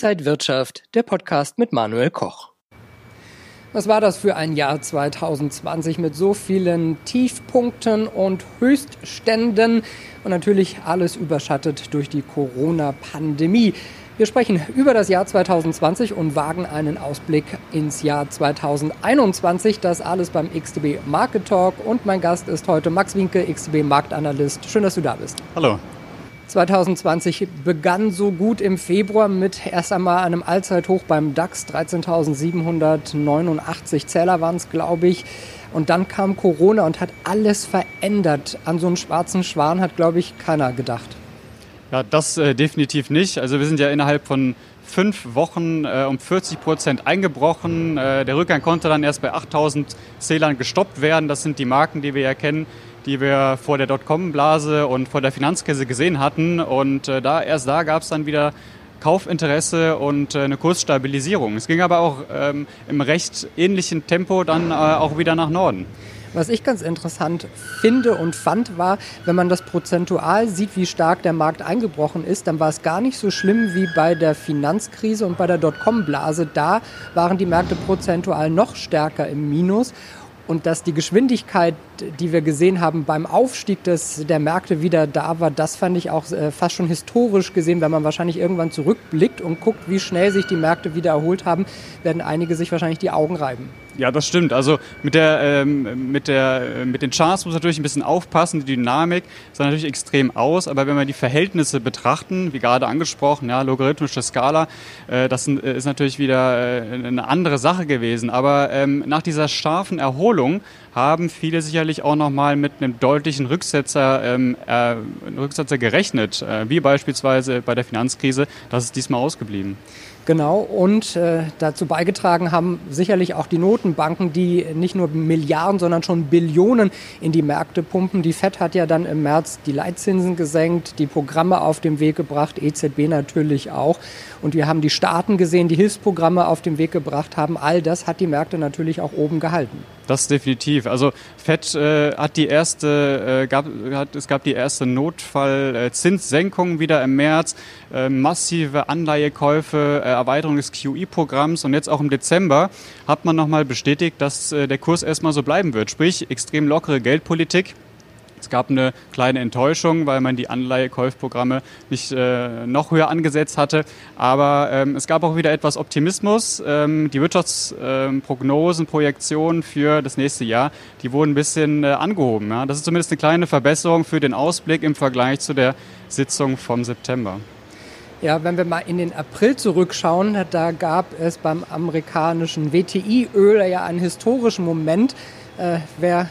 Inside Wirtschaft, der Podcast mit Manuel Koch. Was war das für ein Jahr 2020 mit so vielen Tiefpunkten und Höchstständen und natürlich alles überschattet durch die Corona-Pandemie. Wir sprechen über das Jahr 2020 und wagen einen Ausblick ins Jahr 2021. Das alles beim XTB Market Talk und mein Gast ist heute Max Winke, XTB Marktanalyst. Schön, dass du da bist. Hallo. 2020 begann so gut im Februar mit erst einmal einem Allzeithoch beim DAX, 13.789 Zähler waren es, glaube ich. Und dann kam Corona und hat alles verändert. An so einen schwarzen Schwan hat, glaube ich, keiner gedacht. Ja, das äh, definitiv nicht. Also wir sind ja innerhalb von fünf Wochen äh, um 40 Prozent eingebrochen. Äh, der Rückgang konnte dann erst bei 8000 Zählern gestoppt werden. Das sind die Marken, die wir ja kennen die wir vor der Dotcom-Blase und vor der Finanzkrise gesehen hatten. Und äh, da erst da gab es dann wieder Kaufinteresse und äh, eine Kursstabilisierung. Es ging aber auch ähm, im recht ähnlichen Tempo dann äh, auch wieder nach Norden. Was ich ganz interessant finde und fand, war, wenn man das prozentual sieht, wie stark der Markt eingebrochen ist, dann war es gar nicht so schlimm wie bei der Finanzkrise und bei der Dotcom-Blase. Da waren die Märkte prozentual noch stärker im Minus und dass die Geschwindigkeit, die wir gesehen haben beim Aufstieg des, der Märkte wieder da war, das fand ich auch äh, fast schon historisch gesehen. Wenn man wahrscheinlich irgendwann zurückblickt und guckt, wie schnell sich die Märkte wieder erholt haben, werden einige sich wahrscheinlich die Augen reiben. Ja, das stimmt. Also mit, der, ähm, mit, der, mit den Charts muss man natürlich ein bisschen aufpassen. Die Dynamik sah natürlich extrem aus, aber wenn wir die Verhältnisse betrachten, wie gerade angesprochen, ja, logarithmische Skala, äh, das äh, ist natürlich wieder äh, eine andere Sache gewesen. Aber ähm, nach dieser scharfen Erholung haben viele sicherlich auch nochmal mit einem deutlichen Rücksetzer, ähm, äh, Rücksetzer gerechnet, äh, wie beispielsweise bei der Finanzkrise. Das ist diesmal ausgeblieben. Genau, und äh, dazu beigetragen haben sicherlich auch die Notenbanken, die nicht nur Milliarden, sondern schon Billionen in die Märkte pumpen. Die FED hat ja dann im März die Leitzinsen gesenkt, die Programme auf den Weg gebracht, EZB natürlich auch. Und wir haben die Staaten gesehen, die Hilfsprogramme auf den Weg gebracht haben. All das hat die Märkte natürlich auch oben gehalten. Das definitiv. Also FED äh, hat die erste, äh, gab, hat, es gab die erste Notfallzinssenkung wieder im März, äh, massive Anleihekäufe, äh, Erweiterung des QE-Programms und jetzt auch im Dezember hat man nochmal bestätigt, dass äh, der Kurs erstmal so bleiben wird. Sprich, extrem lockere Geldpolitik. Es gab eine kleine Enttäuschung, weil man die Anleihekäufprogramme nicht äh, noch höher angesetzt hatte. Aber ähm, es gab auch wieder etwas Optimismus. Ähm, die Wirtschaftsprognosen, ähm, Projektionen für das nächste Jahr, die wurden ein bisschen äh, angehoben. Ja? Das ist zumindest eine kleine Verbesserung für den Ausblick im Vergleich zu der Sitzung vom September. Ja, wenn wir mal in den April zurückschauen, da gab es beim amerikanischen WTI-Öl ja einen historischen Moment. Äh, wer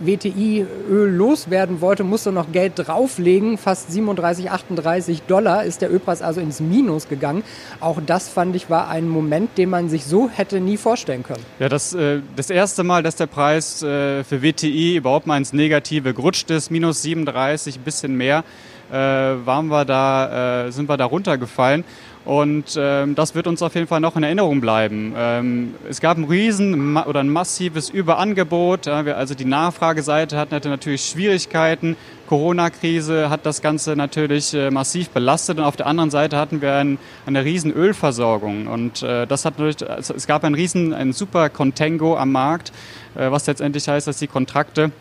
WTI-Öl loswerden wollte, musste noch Geld drauflegen. Fast 37, 38 Dollar ist der Ölpreis also ins Minus gegangen. Auch das fand ich war ein Moment, den man sich so hätte nie vorstellen können. Ja, das, äh, das erste Mal, dass der Preis äh, für WTI überhaupt mal ins Negative gerutscht ist, minus 37, ein bisschen mehr äh, waren wir da, äh, sind wir da runtergefallen. Und ähm, das wird uns auf jeden Fall noch in Erinnerung bleiben. Ähm, es gab ein riesen oder ein massives Überangebot. Ja, wir, also die Nachfrageseite hat natürlich Schwierigkeiten. Corona-Krise hat das Ganze natürlich äh, massiv belastet. Und auf der anderen Seite hatten wir ein, eine riesen Ölversorgung. Und äh, das hat natürlich, also es gab ein riesen, ein super Contango am Markt, äh, was letztendlich heißt, dass die Kontrakte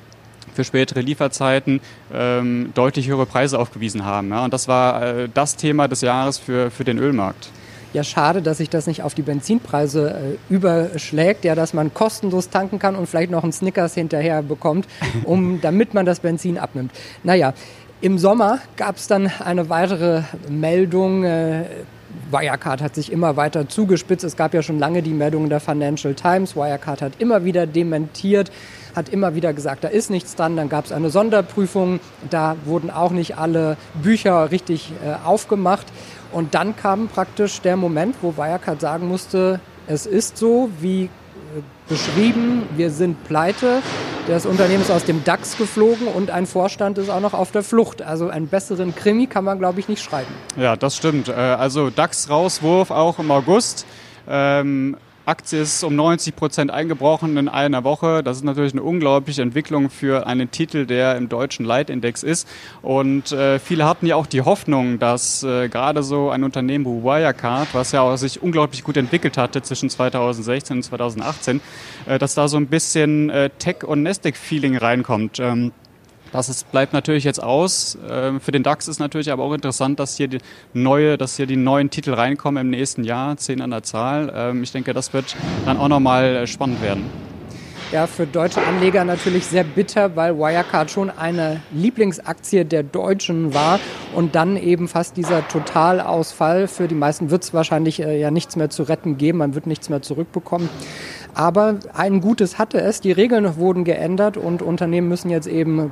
für spätere Lieferzeiten ähm, deutlich höhere Preise aufgewiesen haben. Ja? Und das war äh, das Thema des Jahres für, für den Ölmarkt. Ja, schade, dass sich das nicht auf die Benzinpreise äh, überschlägt, ja, dass man kostenlos tanken kann und vielleicht noch einen Snickers hinterher bekommt, um, damit man das Benzin abnimmt. Naja, im Sommer gab es dann eine weitere Meldung. Äh, Wirecard hat sich immer weiter zugespitzt. Es gab ja schon lange die Meldungen der Financial Times. Wirecard hat immer wieder dementiert hat immer wieder gesagt, da ist nichts dran. Dann gab es eine Sonderprüfung, da wurden auch nicht alle Bücher richtig äh, aufgemacht. Und dann kam praktisch der Moment, wo Wirecard sagen musste, es ist so, wie äh, beschrieben, wir sind pleite. Das Unternehmen ist aus dem DAX geflogen und ein Vorstand ist auch noch auf der Flucht. Also einen besseren Krimi kann man, glaube ich, nicht schreiben. Ja, das stimmt. Äh, also DAX-Rauswurf auch im August. Ähm, Aktie ist um 90 Prozent eingebrochen in einer Woche. Das ist natürlich eine unglaubliche Entwicklung für einen Titel, der im deutschen Leitindex ist. Und äh, viele hatten ja auch die Hoffnung, dass äh, gerade so ein Unternehmen wie Wirecard, was ja auch sich unglaublich gut entwickelt hatte zwischen 2016 und 2018, äh, dass da so ein bisschen äh, Tech- und Nasdaq-Feeling reinkommt. Ähm, das ist, bleibt natürlich jetzt aus. Ähm, für den DAX ist natürlich aber auch interessant, dass hier die neue, dass hier die neuen Titel reinkommen im nächsten Jahr, zehn an der Zahl. Ähm, ich denke, das wird dann auch nochmal äh, spannend werden. Ja, für deutsche Anleger natürlich sehr bitter, weil Wirecard schon eine Lieblingsaktie der Deutschen war und dann eben fast dieser Totalausfall. Für die meisten wird es wahrscheinlich äh, ja nichts mehr zu retten geben, man wird nichts mehr zurückbekommen. Aber ein Gutes hatte es. Die Regeln wurden geändert und Unternehmen müssen jetzt eben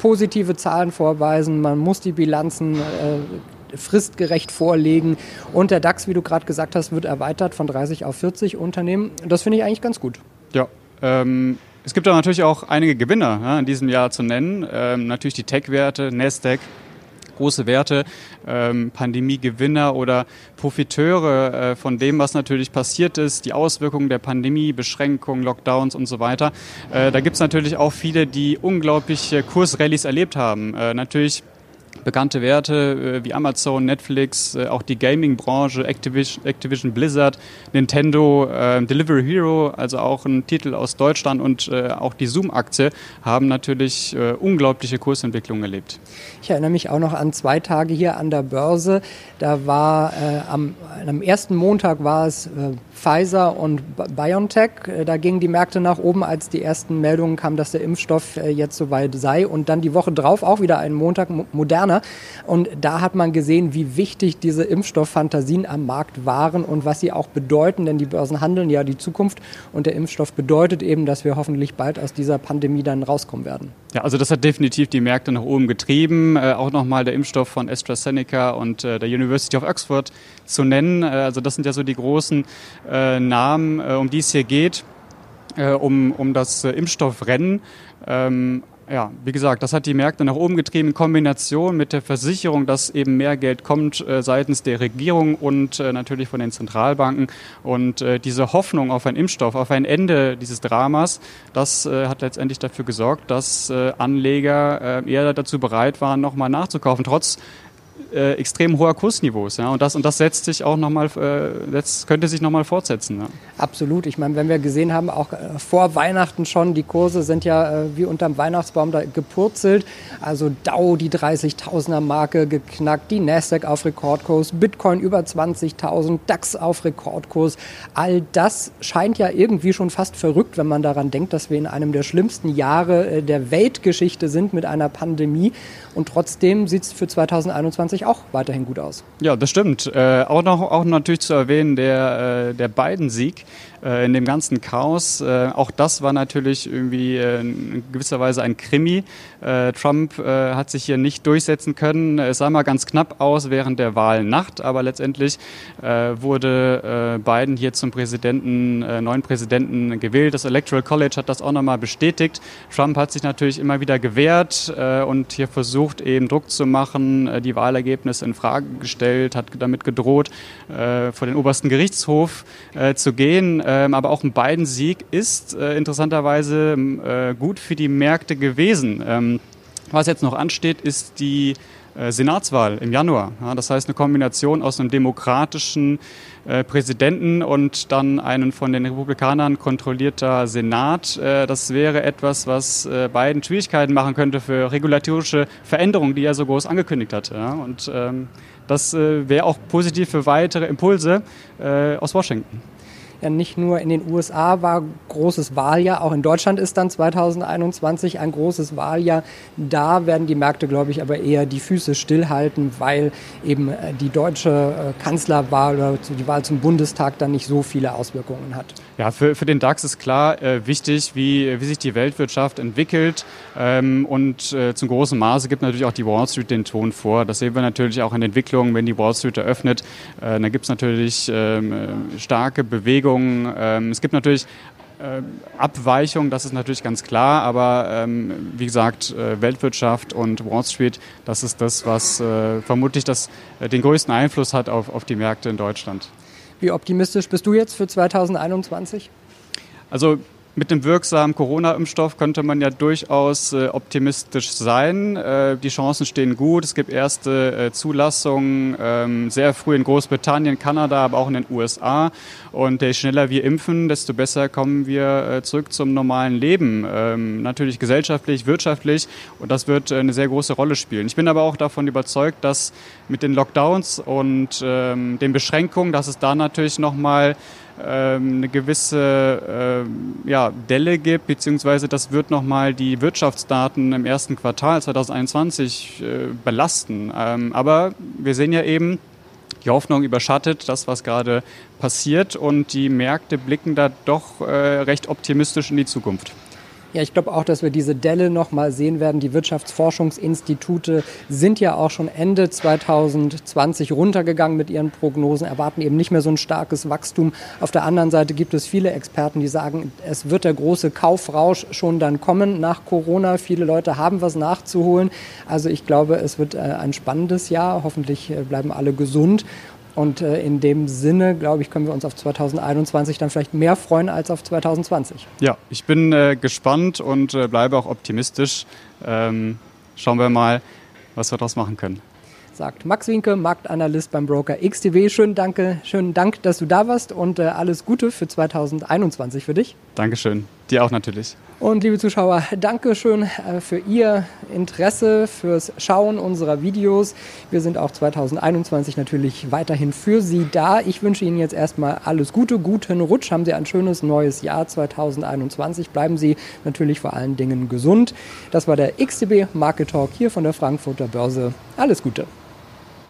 positive Zahlen vorweisen. Man muss die Bilanzen äh, fristgerecht vorlegen. Und der DAX, wie du gerade gesagt hast, wird erweitert von 30 auf 40 Unternehmen. Das finde ich eigentlich ganz gut. Ja. Ähm es gibt aber natürlich auch einige Gewinner ja, in diesem Jahr zu nennen. Ähm, natürlich die Tech-Werte, Nasdaq, große Werte, ähm, Pandemiegewinner oder Profiteure äh, von dem, was natürlich passiert ist, die Auswirkungen der Pandemie, Beschränkungen, Lockdowns und so weiter. Äh, da gibt es natürlich auch viele, die unglaubliche Kursrallies erlebt haben. Äh, natürlich bekannte Werte äh, wie Amazon, Netflix, äh, auch die Gaming-Branche, Activision, Activision, Blizzard, Nintendo, äh, Delivery Hero, also auch ein Titel aus Deutschland und äh, auch die Zoom-Aktie haben natürlich äh, unglaubliche Kursentwicklungen erlebt. Ich erinnere mich auch noch an zwei Tage hier an der Börse. Da war äh, am, am, ersten Montag war es Pfizer und BioNTech. Da gingen die Märkte nach oben, als die ersten Meldungen kamen, dass der Impfstoff jetzt soweit sei. Und dann die Woche drauf auch wieder einen Montag Moderna Corona. Und da hat man gesehen, wie wichtig diese Impfstofffantasien am Markt waren und was sie auch bedeuten, denn die Börsen handeln ja die Zukunft und der Impfstoff bedeutet eben, dass wir hoffentlich bald aus dieser Pandemie dann rauskommen werden. Ja, also das hat definitiv die Märkte nach oben getrieben. Äh, auch nochmal der Impfstoff von AstraZeneca und äh, der University of Oxford zu nennen. Äh, also das sind ja so die großen äh, Namen, äh, um die es hier geht, äh, um, um das Impfstoffrennen. Ähm, ja, wie gesagt, das hat die Märkte nach oben getrieben in Kombination mit der Versicherung, dass eben mehr Geld kommt äh, seitens der Regierung und äh, natürlich von den Zentralbanken. Und äh, diese Hoffnung auf einen Impfstoff, auf ein Ende dieses Dramas, das äh, hat letztendlich dafür gesorgt, dass äh, Anleger äh, eher dazu bereit waren, nochmal nachzukaufen, trotz äh, extrem hoher Kursniveaus. Ja? Und, das, und das setzt sich auch nochmal, äh, könnte sich nochmal fortsetzen. Ja? Absolut. Ich meine, wenn wir gesehen haben, auch äh, vor Weihnachten schon, die Kurse sind ja äh, wie unterm Weihnachtsbaum da gepurzelt. Also Dow die 30.000er Marke geknackt, die Nasdaq auf Rekordkurs, Bitcoin über 20.000, DAX auf Rekordkurs. All das scheint ja irgendwie schon fast verrückt, wenn man daran denkt, dass wir in einem der schlimmsten Jahre äh, der Weltgeschichte sind mit einer Pandemie. Und trotzdem sieht es für 2021 auch weiterhin gut aus. Ja, das stimmt. Äh, auch noch auch natürlich zu erwähnen der, äh, der Biden-Sieg äh, in dem ganzen Chaos. Äh, auch das war natürlich irgendwie äh, in gewisser Weise ein Krimi. Trump hat sich hier nicht durchsetzen können. Es sah mal ganz knapp aus während der Wahlnacht, aber letztendlich wurde Biden hier zum Präsidenten, neuen Präsidenten gewählt. Das Electoral College hat das auch nochmal bestätigt. Trump hat sich natürlich immer wieder gewehrt und hier versucht, eben Druck zu machen, die Wahlergebnisse in Frage gestellt, hat damit gedroht, vor den obersten Gerichtshof zu gehen. Ähm, aber auch ein Biden-Sieg ist äh, interessanterweise äh, gut für die Märkte gewesen. Ähm, was jetzt noch ansteht, ist die äh, Senatswahl im Januar. Ja, das heißt eine Kombination aus einem demokratischen äh, Präsidenten und dann einen von den Republikanern kontrollierter Senat. Äh, das wäre etwas, was äh, Biden Schwierigkeiten machen könnte für regulatorische Veränderungen, die er so groß angekündigt hat. Ja, und ähm, das äh, wäre auch positiv für weitere Impulse aus Washington ja nicht nur in den USA war großes Wahljahr, auch in Deutschland ist dann 2021 ein großes Wahljahr. Da werden die Märkte, glaube ich, aber eher die Füße stillhalten, weil eben äh, die deutsche äh, Kanzlerwahl oder die Wahl zum Bundestag dann nicht so viele Auswirkungen hat. Ja, für, für den DAX ist klar äh, wichtig, wie, wie sich die Weltwirtschaft entwickelt. Ähm, und äh, zum großen Maße gibt natürlich auch die Wall Street den Ton vor. Das sehen wir natürlich auch in Entwicklungen, wenn die Wall Street eröffnet. Äh, da gibt es natürlich ähm, äh, starke Bewegungen Bewegungen. Ähm, es gibt natürlich äh, Abweichungen, das ist natürlich ganz klar, aber ähm, wie gesagt, äh, Weltwirtschaft und Wall Street, das ist das, was äh, vermutlich das, äh, den größten Einfluss hat auf, auf die Märkte in Deutschland. Wie optimistisch bist du jetzt für 2021? Also mit dem wirksamen Corona-Impfstoff könnte man ja durchaus äh, optimistisch sein. Äh, die Chancen stehen gut. Es gibt erste äh, Zulassungen ähm, sehr früh in Großbritannien, Kanada, aber auch in den USA. Und je schneller wir impfen, desto besser kommen wir äh, zurück zum normalen Leben. Ähm, natürlich gesellschaftlich, wirtschaftlich. Und das wird äh, eine sehr große Rolle spielen. Ich bin aber auch davon überzeugt, dass mit den Lockdowns und ähm, den Beschränkungen, dass es da natürlich nochmal eine gewisse äh, ja, Delle gibt, beziehungsweise das wird nochmal die Wirtschaftsdaten im ersten Quartal 2021 äh, belasten. Ähm, aber wir sehen ja eben, die Hoffnung überschattet das, was gerade passiert und die Märkte blicken da doch äh, recht optimistisch in die Zukunft. Ja, ich glaube auch, dass wir diese Delle noch mal sehen werden. Die Wirtschaftsforschungsinstitute sind ja auch schon Ende 2020 runtergegangen mit ihren Prognosen, erwarten eben nicht mehr so ein starkes Wachstum. Auf der anderen Seite gibt es viele Experten, die sagen, es wird der große Kaufrausch schon dann kommen nach Corona. Viele Leute haben was nachzuholen. Also ich glaube, es wird äh, ein spannendes Jahr. Hoffentlich äh, bleiben alle gesund. Und äh, in dem Sinne, glaube ich, können wir uns auf 2021 dann vielleicht mehr freuen als auf 2020. Ja, ich bin äh, gespannt und äh, bleibe auch optimistisch. Ähm, schauen wir mal, was wir daraus machen können. Sagt Max Winke, Marktanalyst beim Broker XTW. Schönen, danke, schönen Dank, dass du da warst und äh, alles Gute für 2021 für dich. Dankeschön. Dir auch natürlich. Und liebe Zuschauer, danke schön äh, für Ihr Interesse, fürs Schauen unserer Videos. Wir sind auch 2021 natürlich weiterhin für Sie da. Ich wünsche Ihnen jetzt erstmal alles Gute, guten Rutsch. Haben Sie ein schönes neues Jahr 2021. Bleiben Sie natürlich vor allen Dingen gesund. Das war der XTB Market Talk hier von der Frankfurter Börse. Alles Gute.